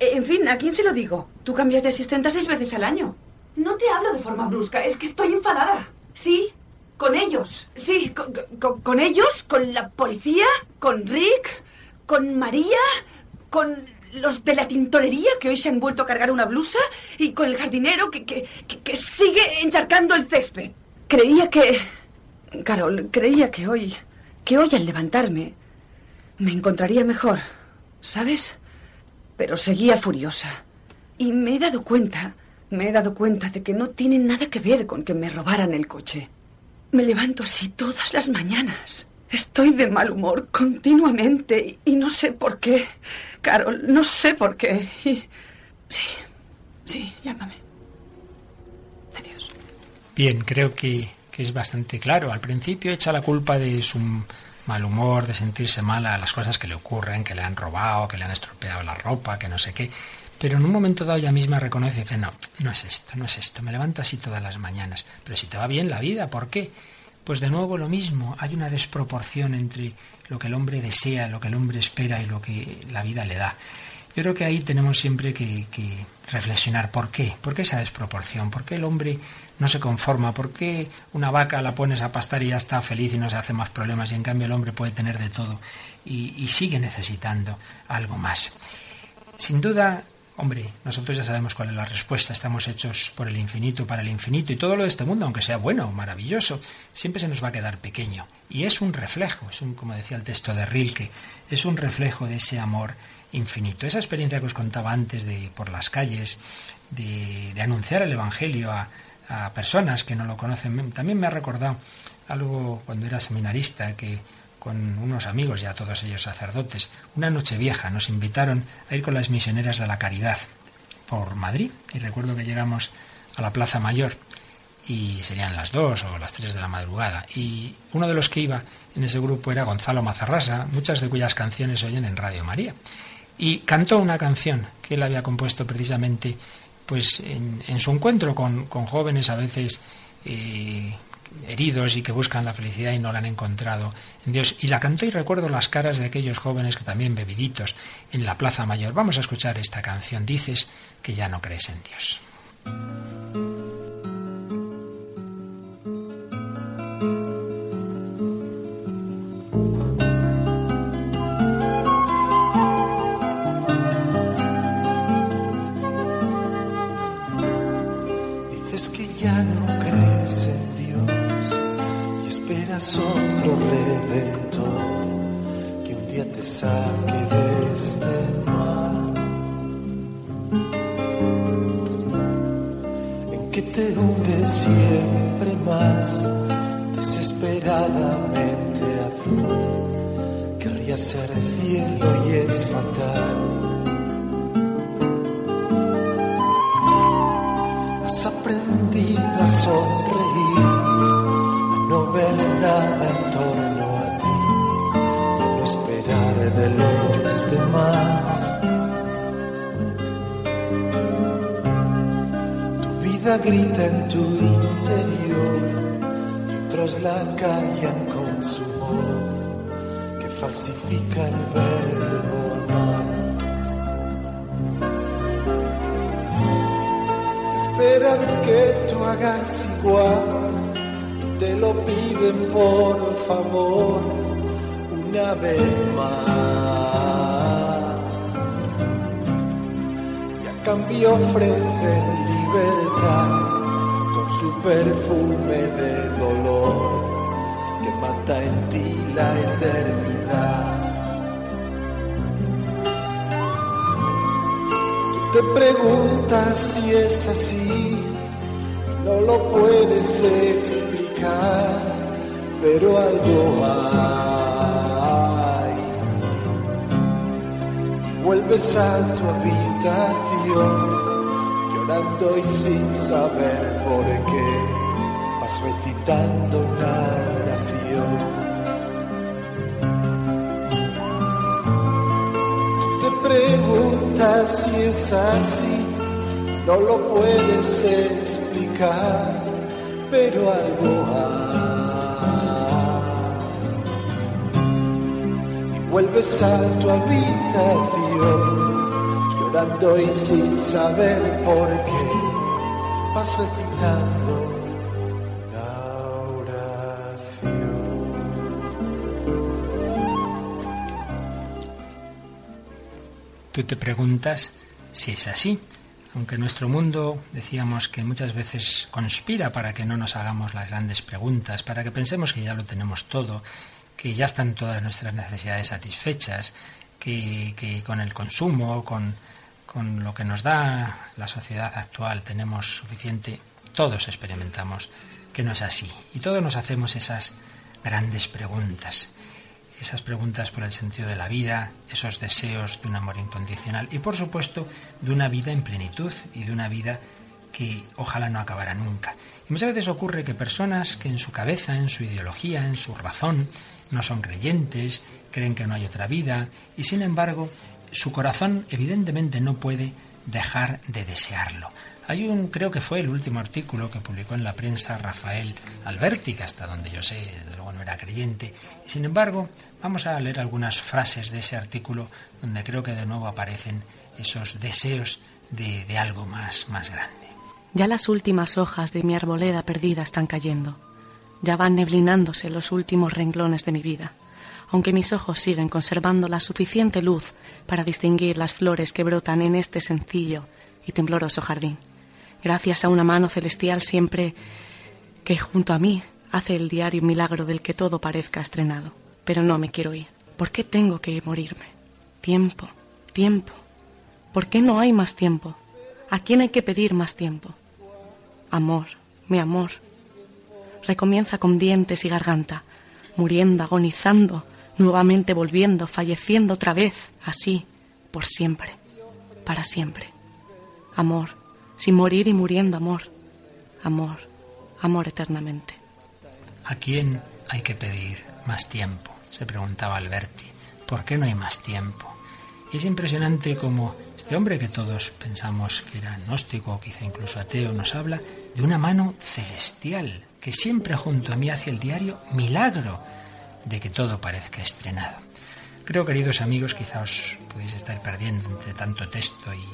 I: en fin, ¿a quién se lo digo? Tú cambias de asistente seis veces al año. No te hablo de forma brusca, es que estoy enfadada. Sí, con ellos. Sí, con, con ellos, con la policía, con Rick, con María, con los de la tintorería que hoy se han vuelto a cargar una blusa y con el jardinero que, que, que sigue encharcando el césped. Creía que... Carol, creía que hoy... que hoy al levantarme me encontraría mejor, ¿sabes? Pero seguía furiosa. Y me he dado cuenta, me he dado cuenta de que no tiene nada que ver con que me robaran el coche. Me levanto así todas las mañanas. Estoy de mal humor continuamente y no sé por qué. Carol, no sé por qué. Sí, sí, llámame.
B: Bien, creo que, es bastante claro. Al principio echa la culpa de su mal humor, de sentirse mal a las cosas que le ocurren, que le han robado, que le han estropeado la ropa, que no sé qué. Pero en un momento dado ella misma reconoce y dice, no, no es esto, no es esto, me levanto así todas las mañanas. Pero si te va bien la vida, ¿por qué? Pues de nuevo lo mismo, hay una desproporción entre lo que el hombre desea, lo que el hombre espera y lo que la vida le da. Yo creo que ahí tenemos siempre que, reflexionar por qué, por qué esa desproporción, por qué el hombre no se conforma. ¿Por qué una vaca la pones a pastar y ya está feliz y no se hace más problemas y en cambio el hombre puede tener de todo y, sigue necesitando algo más? Sin duda, hombre, nosotros ya sabemos cuál es la respuesta. Estamos hechos por el infinito, para el infinito y todo lo de este mundo, aunque sea bueno, maravilloso, siempre se nos va a quedar pequeño. Y es un reflejo, es un, como decía el texto de Rilke, es un reflejo de ese amor infinito. Esa experiencia que os contaba antes de por las calles, de anunciar el Evangelio a, a personas que no lo conocen. También me ha recordado algo cuando era seminarista, que con unos amigos, ya todos ellos sacerdotes, una noche vieja nos invitaron a ir con las misioneras de la caridad por Madrid. Y recuerdo que llegamos a la Plaza Mayor y serían las dos o las tres de la madrugada. Y uno de los que iba en ese grupo era Gonzalo Mazarrasa, muchas de cuyas canciones oyen en Radio María. Y cantó una canción que él había compuesto precisamente pues en, su encuentro con, jóvenes a veces eh, heridos y que buscan la felicidad y no la han encontrado en Dios. Y la cantó y recuerdo las caras de aquellos jóvenes que también bebiditos en la Plaza Mayor. Vamos a escuchar esta canción. Dices que ya no crees en Dios.
J: Otro redentor que un día te saque de este mar. ¿En que te hunde siempre más, desesperadamente azul. Querría ser cielo y es fatal. Has aprendido a sonreír, grita en tu interior, y otros la callan con su voz, que falsifica el verbo amar. esperan que tú hagas igual y te lo piden por favor una vez más. Y a cambio ofrecen con su perfume de dolor que mata en ti la eternidad. Te preguntas si es así, no lo puedes explicar, pero algo hay. Vuelves a tu habitación, llorando y sin saber por qué, vas recitando una oración. preguntas si es así, no lo puedes explicar, pero algo hay. Y vuelves a tu habitación, llorando y sin saber por qué, vas recitando la oración.
B: Tú te preguntas si es así, aunque nuestro mundo decíamos que muchas veces conspira para que no nos hagamos las grandes preguntas, para que pensemos que ya lo tenemos todo, que ya están todas nuestras necesidades satisfechas, que, que con el consumo, con, con lo que nos da la sociedad actual tenemos suficiente, todos experimentamos que no es así. Y todos nos hacemos esas grandes preguntas esas preguntas por el sentido de la vida, esos deseos de un amor incondicional y por supuesto de una vida en plenitud y de una vida que ojalá no acabara nunca. Y muchas veces ocurre que personas que en su cabeza, en su ideología, en su razón, no son creyentes, creen que no hay otra vida y sin embargo su corazón evidentemente no puede dejar de desearlo. Hay un, creo que fue el último artículo que publicó en la prensa Rafael Alberti, que hasta donde yo sé, desde luego no era creyente, sin embargo vamos a leer algunas frases de ese artículo donde creo que de nuevo aparecen esos deseos de, de algo más, más grande.
C: Ya las últimas hojas de mi arboleda perdida están cayendo. Ya van neblinándose los últimos renglones de mi vida, aunque mis ojos siguen conservando la suficiente luz para distinguir las flores que brotan en este sencillo y tembloroso jardín. Gracias a una mano celestial siempre que junto a mí hace el diario milagro del que todo parezca estrenado. Pero no me quiero ir. ¿Por qué tengo que morirme? Tiempo, tiempo. ¿Por qué no hay más tiempo? ¿A quién hay que pedir más tiempo? Amor, mi amor. Recomienza con dientes y garganta, muriendo, agonizando, nuevamente volviendo, falleciendo otra vez, así, por siempre, para siempre. Amor, sin morir y muriendo, amor. Amor, amor eternamente.
B: ¿A quién hay que pedir más tiempo? Se preguntaba Alberti. ¿Por qué no hay más tiempo? Y es impresionante como este hombre que todos pensamos que era gnóstico quizá incluso ateo nos habla de una mano celestial que siempre junto a mí hace el diario milagro de que todo parezca estrenado. Creo, queridos amigos, quizá os podéis estar perdiendo entre tanto texto y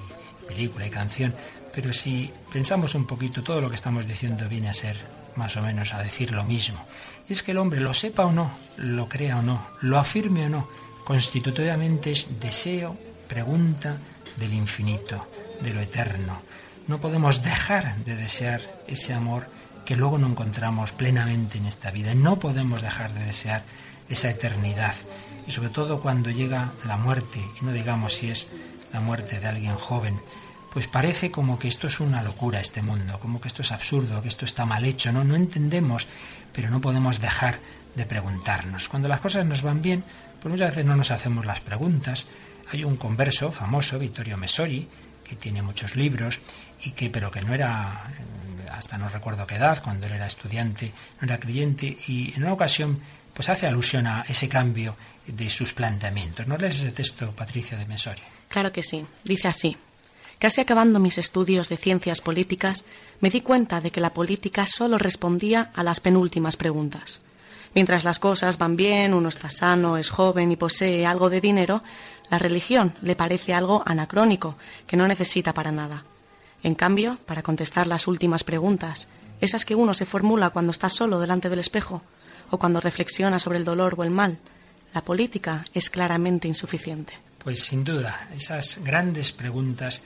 B: película y canción, pero si pensamos un poquito, todo lo que estamos diciendo viene a ser más o menos a decir lo mismo. Y es que el hombre, lo sepa o no, lo crea o no, lo afirme o no, constitutivamente es deseo, pregunta del infinito, de lo eterno. No podemos dejar de desear ese amor que luego no encontramos plenamente en esta vida. No podemos dejar de desear esa eternidad. Y sobre todo cuando llega la muerte, y no digamos si es la muerte de alguien joven, pues parece como que esto es una locura este mundo, como que esto es absurdo, que esto está mal hecho, no, no entendemos, pero no podemos dejar de preguntarnos. Cuando las cosas nos van bien, pues muchas veces no nos hacemos las preguntas. Hay un converso famoso, Vittorio Messori, que tiene muchos libros y que pero que no era hasta no recuerdo qué edad, cuando él era estudiante, no era creyente y en una ocasión pues hace alusión a ese cambio de sus planteamientos. ¿No lees ese texto, Patricia de Messori?
C: Claro que sí. Dice así. Casi acabando mis estudios de ciencias políticas, me di cuenta de que la política solo respondía a las penúltimas preguntas. Mientras las cosas van bien, uno está sano, es joven y posee algo de dinero, la religión le parece algo anacrónico, que no necesita para nada. En cambio, para contestar las últimas preguntas, esas que uno se formula cuando está solo delante del espejo, o cuando reflexiona sobre el dolor o el mal, la política es claramente insuficiente.
B: Pues sin duda, esas grandes preguntas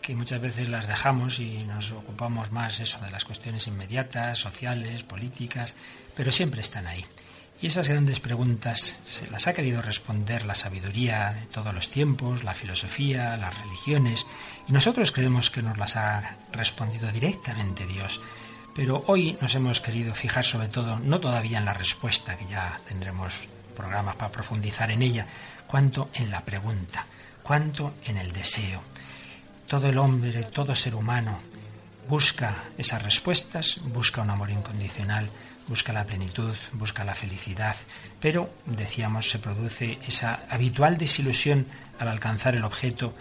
B: que muchas veces las dejamos y nos ocupamos más eso de las cuestiones inmediatas, sociales, políticas, pero siempre están ahí. Y esas grandes preguntas se las ha querido responder la sabiduría de todos los tiempos, la filosofía, las religiones, y nosotros creemos que nos las ha respondido directamente Dios. Pero hoy nos hemos querido fijar sobre todo, no todavía en la respuesta, que ya tendremos programas para profundizar en ella, cuanto en la pregunta, cuanto en el deseo. Todo el hombre, todo ser humano busca esas respuestas, busca un amor incondicional, busca la plenitud, busca la felicidad, pero, decíamos, se produce esa habitual desilusión al alcanzar el objeto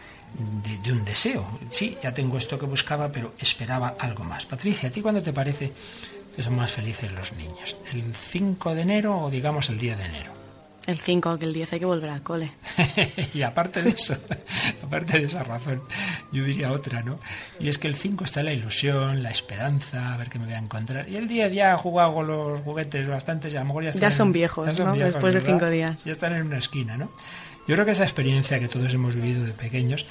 B: de, un deseo. Sí, ya tengo esto que buscaba, pero esperaba algo más. Patricia, ¿a ti cuándo te parece que son más felices los niños? ¿El 5 de enero o digamos el día de enero?
C: El 5, que el 10 hay que volver al cole. *laughs*
B: y aparte de eso, *laughs* aparte de esa razón, yo diría otra, ¿no? Y es que el 5 está la ilusión, la esperanza, a ver qué me voy a encontrar. Y el 10 ya ha jugado con los juguetes bastantes, y a lo mejor ya están...
C: Ya son viejos, ¿no? Después de 5 días.
B: Ya están en una esquina, ¿no? Yo creo que esa experiencia que todos hemos vivido de pequeños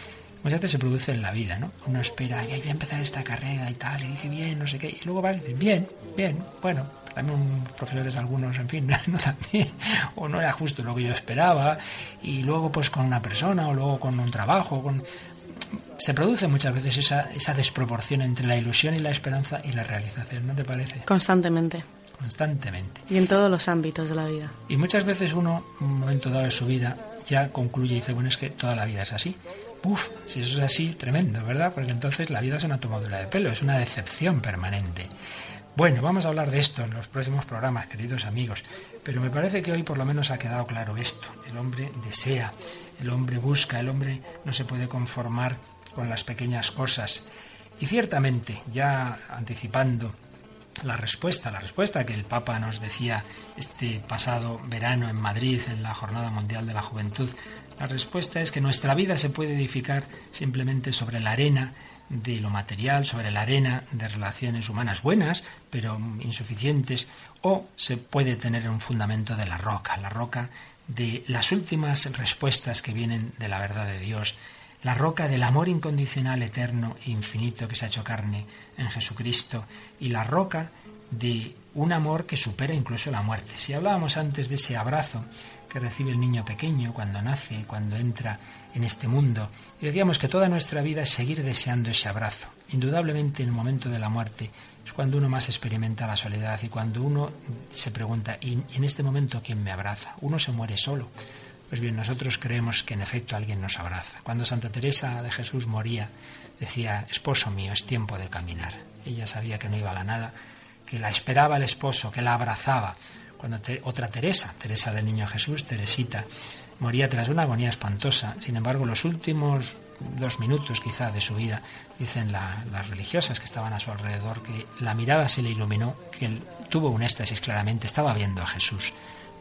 B: muchas veces se produce en la vida, ¿no? Uno espera, voy a empezar esta carrera y tal, y dice bien, no sé qué, y luego va y dice, bien, bien, bueno, también profesores algunos, en fin, *laughs* no también, o no era justo lo que yo esperaba, y luego pues con una persona, o luego con un trabajo, con... se produce muchas veces esa, esa desproporción entre la ilusión y la esperanza y la realización, ¿no te parece?
C: Constantemente.
B: Constantemente.
C: Y en todos los ámbitos de la vida.
B: Y muchas veces uno, en un momento dado de su vida, ya concluye y dice, bueno, es que toda la vida es así. Uf, si eso es así, tremendo, ¿verdad? Porque entonces la vida es una tomadura de pelo, es una decepción permanente. Bueno, vamos a hablar de esto en los próximos programas, queridos amigos, pero me parece que hoy por lo menos ha quedado claro esto. El hombre desea, el hombre busca, el hombre no se puede conformar con las pequeñas cosas. Y ciertamente, ya anticipando la respuesta, la respuesta que el Papa nos decía este pasado verano en Madrid, en la Jornada Mundial de la Juventud, la respuesta es que nuestra vida se puede edificar simplemente sobre la arena de lo material, sobre la arena de relaciones humanas buenas, pero insuficientes, o se puede tener un fundamento de la roca, la roca de las últimas respuestas que vienen de la verdad de Dios, la roca del amor incondicional, eterno e infinito que se ha hecho carne en Jesucristo, y la roca de un amor que supera incluso la muerte. Si hablábamos antes de ese abrazo que recibe el niño pequeño cuando nace, cuando entra en este mundo. Y decíamos que toda nuestra vida es seguir deseando ese abrazo. Indudablemente en el momento de la muerte es cuando uno más experimenta la soledad y cuando uno se pregunta, ¿y en este momento quién me abraza? Uno se muere solo. Pues bien, nosotros creemos que en efecto alguien nos abraza. Cuando Santa Teresa de Jesús moría, decía, esposo mío, es tiempo de caminar. Ella sabía que no iba a la nada, que la esperaba el esposo, que la abrazaba. Cuando otra Teresa, Teresa del Niño Jesús, Teresita, moría tras una agonía espantosa. Sin embargo, los últimos dos minutos quizá de su vida, dicen las religiosas que estaban a su alrededor, que la mirada se le iluminó, que él tuvo un éxtasis claramente, estaba viendo a Jesús.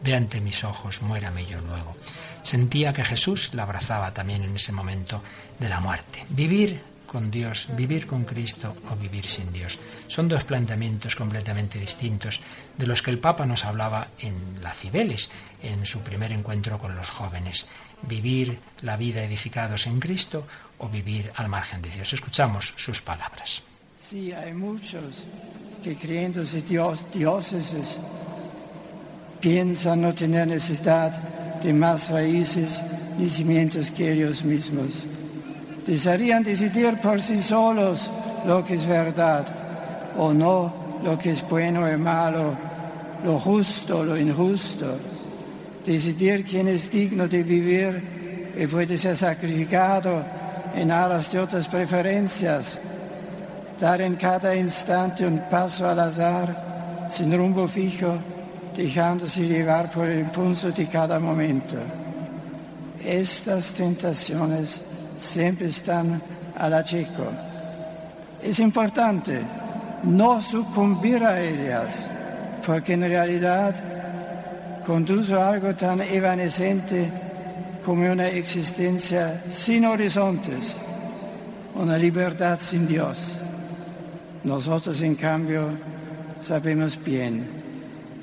B: Ve ante mis ojos, muérame yo luego. Sentía que Jesús la abrazaba también en ese momento de la muerte. Vivir con Dios, vivir con Cristo o vivir sin Dios. Son dos planteamientos completamente distintos de los que el Papa nos hablaba en la Cibeles, en su primer encuentro con los jóvenes. Vivir la vida edificados en Cristo o vivir al margen de Dios. Escuchamos sus palabras.
K: Sí, hay muchos que creyéndose Dios, dioses piensan no tener necesidad de más raíces ni cimientos que ellos mismos desearían decidir por sí solos lo que es verdad o no, lo que es bueno y malo, lo justo, lo injusto. Decidir quién es digno de vivir y puede ser sacrificado en aras de otras preferencias. Dar en cada instante un paso al azar, sin rumbo fijo, dejándose llevar por el impulso de cada momento. Estas tentaciones siempre están al acheco. Es importante no sucumbir a ellas, porque en realidad conduce algo tan evanescente como una existencia sin horizontes, una libertad sin Dios. Nosotros, en cambio, sabemos bien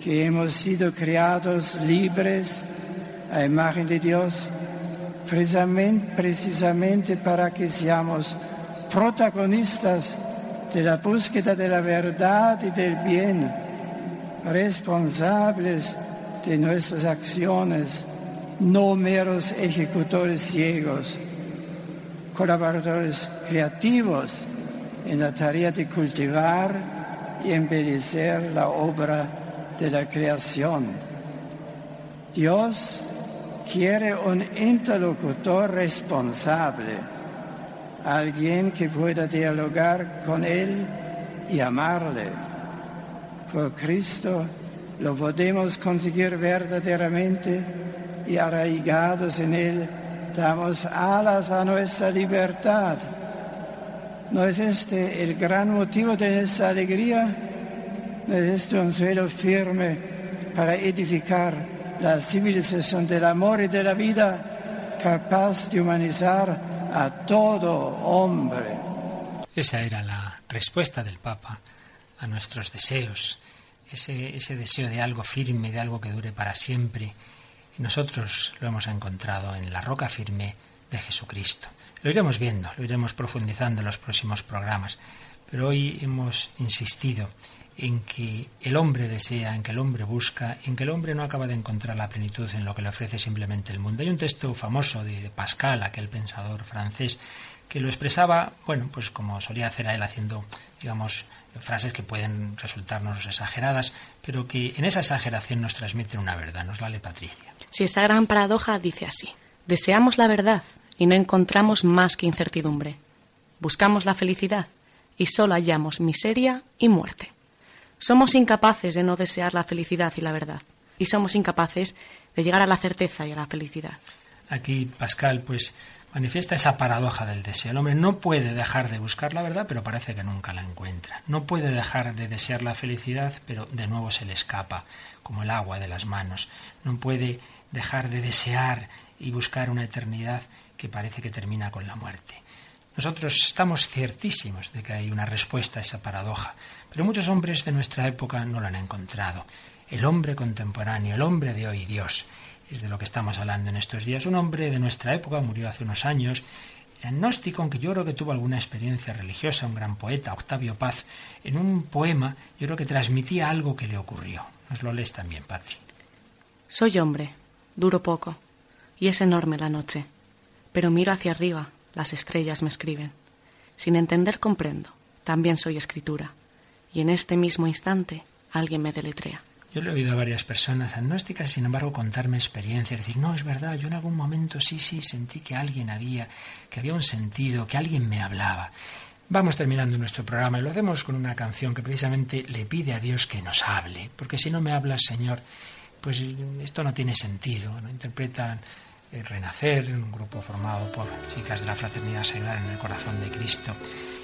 K: que hemos sido creados libres a imagen de Dios precisamente, para que seamos protagonistas de la búsqueda de la verdad y del bien, responsables de nuestras acciones, no meros ejecutores ciegos, colaboradores creativos en la tarea de cultivar y embellecer la obra de la creación. Dios quiere un interlocutor responsable, alguien que pueda dialogar con Él y amarle. Por Cristo lo podemos conseguir verdaderamente y arraigados en Él damos alas a nuestra libertad. ¿No es este el gran motivo de nuestra alegría? ¿No es este un suelo firme para edificar la civilización del amor y de la vida capaz de humanizar a todo hombre?
B: Esa era la respuesta del Papa a nuestros deseos, ese, ese deseo de algo firme, de algo que dure para siempre. Y nosotros lo hemos encontrado en la roca firme de Jesucristo. Lo iremos viendo, lo iremos profundizando en los próximos programas, pero hoy hemos insistido en que el hombre desea, en que el hombre busca, en que el hombre no acaba de encontrar la plenitud en lo que le ofrece simplemente el mundo. Hay un texto famoso de Pascal, aquel pensador francés, que lo expresaba, bueno, pues como solía hacer a él haciendo, digamos, frases que pueden resultarnos exageradas, pero que en esa exageración nos transmiten una verdad. Nos la lee Patricia.
C: Si esa gran paradoja dice así: deseamos la verdad y no encontramos más que incertidumbre. Buscamos la felicidad y solo hallamos miseria y muerte. Somos incapaces de no desear la felicidad y la verdad, y somos incapaces de llegar a la certeza y a la felicidad.
B: Aquí Pascal, pues, manifiesta esa paradoja del deseo. El hombre no puede dejar de buscar la verdad, pero parece que nunca la encuentra. No puede dejar de desear la felicidad, pero de nuevo se le escapa, como el agua de las manos. No puede dejar de desear y buscar una eternidad que parece que termina con la muerte. Nosotros estamos ciertísimos de que hay una respuesta a esa paradoja, pero muchos hombres de nuestra época no la han encontrado. El hombre contemporáneo, el hombre de hoy, Dios, es de lo que estamos hablando en estos días. Un hombre de nuestra época murió hace unos años, era agnóstico, aunque yo creo que tuvo alguna experiencia religiosa, un gran poeta, Octavio Paz, en un poema yo creo que transmitía algo que le ocurrió. Nos lo lees también, Patri.
C: Soy hombre, duro poco, y es enorme la noche, pero miro hacia arriba, las estrellas me escriben. Sin entender comprendo, también soy escritura, y en este mismo instante alguien me deletrea.
B: Yo le he oído a varias personas agnósticas, sin embargo, contarme experiencias, decir, no, es verdad, yo en algún momento sí, sí, sentí que alguien había, que había un sentido, que alguien me hablaba. Vamos terminando nuestro programa y lo hacemos con una canción que precisamente le pide a Dios que nos hable, porque si no me hablas, Señor, pues esto no tiene sentido. ¿no? Interpretan el Renacer, un grupo formado por chicas de la Fraternidad Sagrada en el Corazón de Cristo.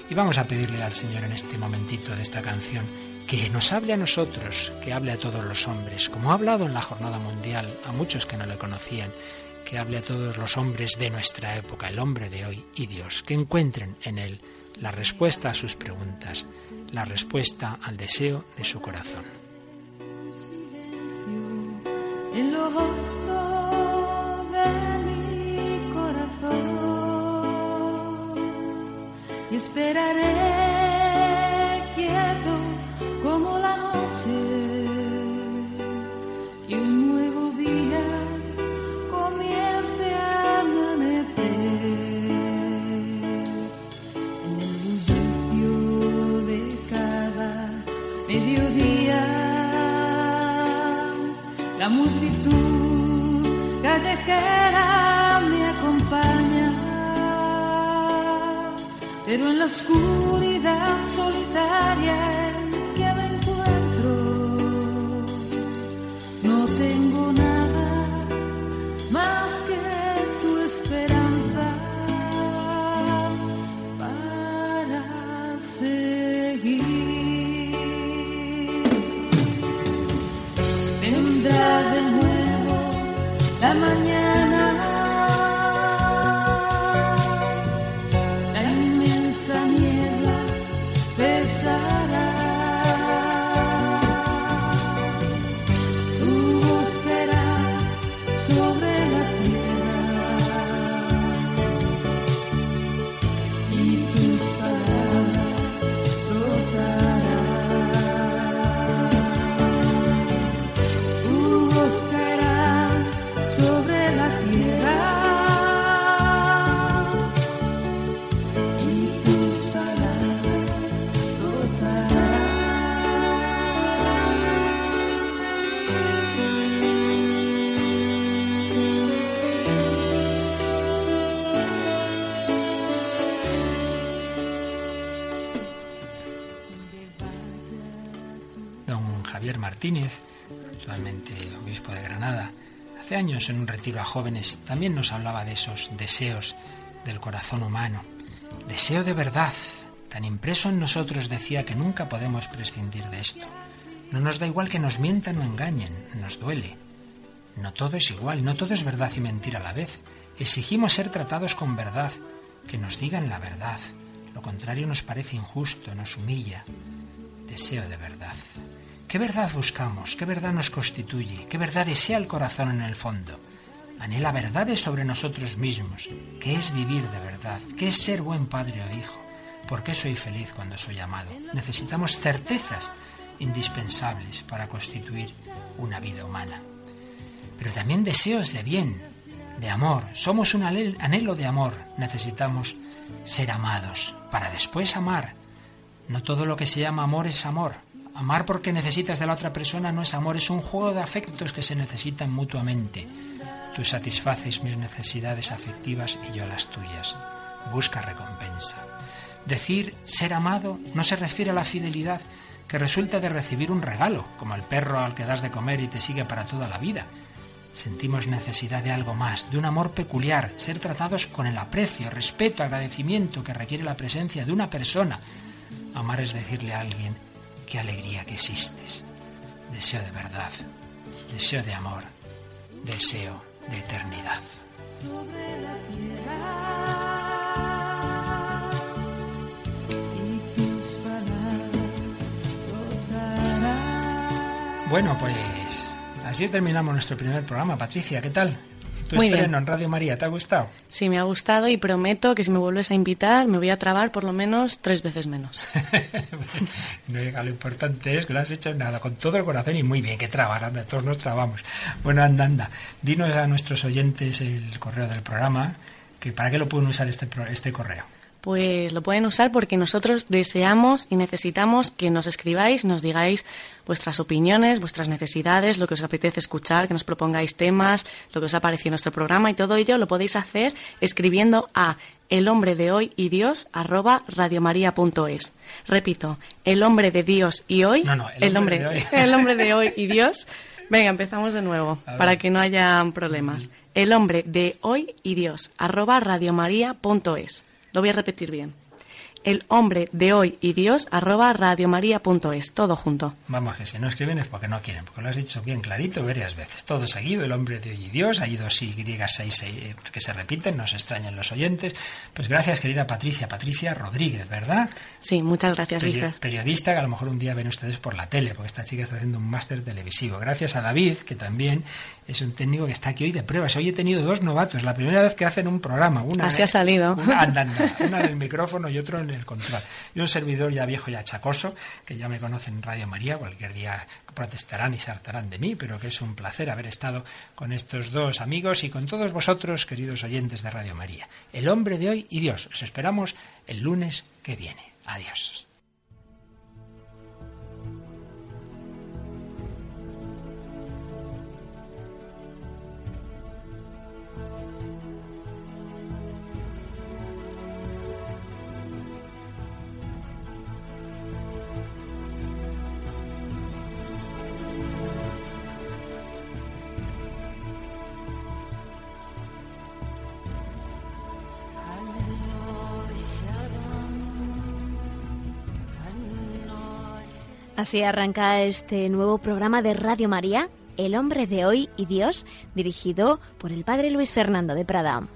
B: Y vamos a pedirle al Señor en este momentito de esta canción que nos hable a nosotros, que hable a todos los hombres, como ha hablado en la Jornada Mundial a muchos que no le conocían, que hable a todos los hombres de nuestra época, el hombre de hoy y Dios, que encuentren en él la respuesta a sus preguntas, la respuesta al deseo de su corazón.
L: esperaré quieto como la noche y un nuevo día comience a amanecer. En el bullicio de cada mediodía la multitud callejera pero en la
B: oscuridad solitaria Actualmente obispo de Granada, hace años en un retiro a jóvenes también nos hablaba de esos deseos del corazón humano. Deseo de verdad, tan impreso en nosotros decía que nunca podemos prescindir de esto. No nos da igual que nos mientan o engañen, nos duele. No todo es igual, no todo es verdad y mentira a la vez. Exigimos ser tratados con verdad, que nos digan la verdad. Lo contrario nos parece injusto, nos humilla. Deseo de verdad. ¿Qué verdad buscamos? ¿Qué verdad nos constituye? ¿Qué verdad desea el corazón en el fondo? Anhela verdades sobre nosotros mismos. ¿Qué es vivir de verdad? ¿Qué es ser buen padre o hijo? ¿Por qué soy feliz cuando soy amado? Necesitamos certezas indispensables para constituir una vida humana. Pero también deseos de bien, de amor. Somos un anhelo de amor. Necesitamos ser amados para después amar. No todo lo que se llama amor es amor. Amar porque necesitas de la otra persona no es amor, es un juego de afectos que se necesitan mutuamente. Tú satisfaces mis necesidades afectivas y yo las tuyas. Busca recompensa. Decir ser amado no se refiere a la fidelidad que resulta de recibir un regalo, como el perro al que das de comer y te sigue para toda la vida. Sentimos necesidad de algo más, de un amor peculiar, ser tratados con el aprecio, respeto, agradecimiento que requiere la presencia de una persona. Amar es decirle a alguien, qué alegría que existes. Deseo de verdad, deseo de amor, deseo de eternidad.
L: sobre la tierra y tus palabras brotarán.
B: Bueno, pues así terminamos nuestro primer programa. Patricia, ¿qué tal? Tu
C: Muy
B: estreno
C: bien.
B: en Radio María, ¿te ha gustado?
C: Sí, me ha gustado y prometo que si me vuelves a invitar me voy a trabar por lo menos tres veces menos. *laughs*
B: No, hija, lo importante es que lo has hecho nada, con todo el corazón y muy bien, que trabar, anda, todos nos trabamos. Bueno, anda, anda, dinos a nuestros oyentes el correo del programa, que para qué lo pueden usar este, este correo.
C: Pues lo pueden usar porque nosotros deseamos y necesitamos que nos escribáis, nos digáis vuestras opiniones, vuestras necesidades, lo que os apetece escuchar, que nos propongáis temas, lo que os ha parecido nuestro programa y todo ello lo podéis hacer escribiendo a el hombre de hoy y Dios arroba radiomaria.es. Repito, el hombre de Dios y hoy,
B: No, no, el hombre de hoy. *laughs*
C: el hombre de hoy y Dios. Venga, empezamos de nuevo para que no haya problemas. El hombre de hoy y Dios arroba radiomaria.es. Lo voy a repetir bien. El hombre de hoy y Dios arroba radiomaria.es. Todo junto.
B: Vamos, que si no escriben es porque no quieren, porque lo has dicho bien clarito varias veces. Todo seguido, el hombre de hoy y Dios, hay dos Y, seis, seis, que se repiten, nos extrañan los oyentes. Pues gracias, querida Patricia, Patricia Rodríguez, ¿verdad?
C: Sí, muchas gracias,
B: Peri-
C: Richard.
B: periodista que a lo mejor un día ven ustedes por la tele, porque esta chica está haciendo un máster televisivo. Gracias a David, que también es un técnico que está aquí hoy de pruebas. Hoy he tenido dos novatos, la primera vez que hacen un programa. Una,
C: Así ha salido.
B: Una, anda, anda, una en el micrófono y otro en el control. Y un servidor ya viejo y achacoso, que ya me conocen en Radio María, cualquier día protestarán y se hartarán de mí, pero que es un placer haber estado con estos dos amigos y con todos vosotros, queridos oyentes de Radio María. El hombre de hoy y Dios. Os esperamos el lunes que viene. Adiós.
A: Así arranca este nuevo programa de Radio María, El hombre de hoy y Dios, dirigido por el Padre Luis Fernando de Prada.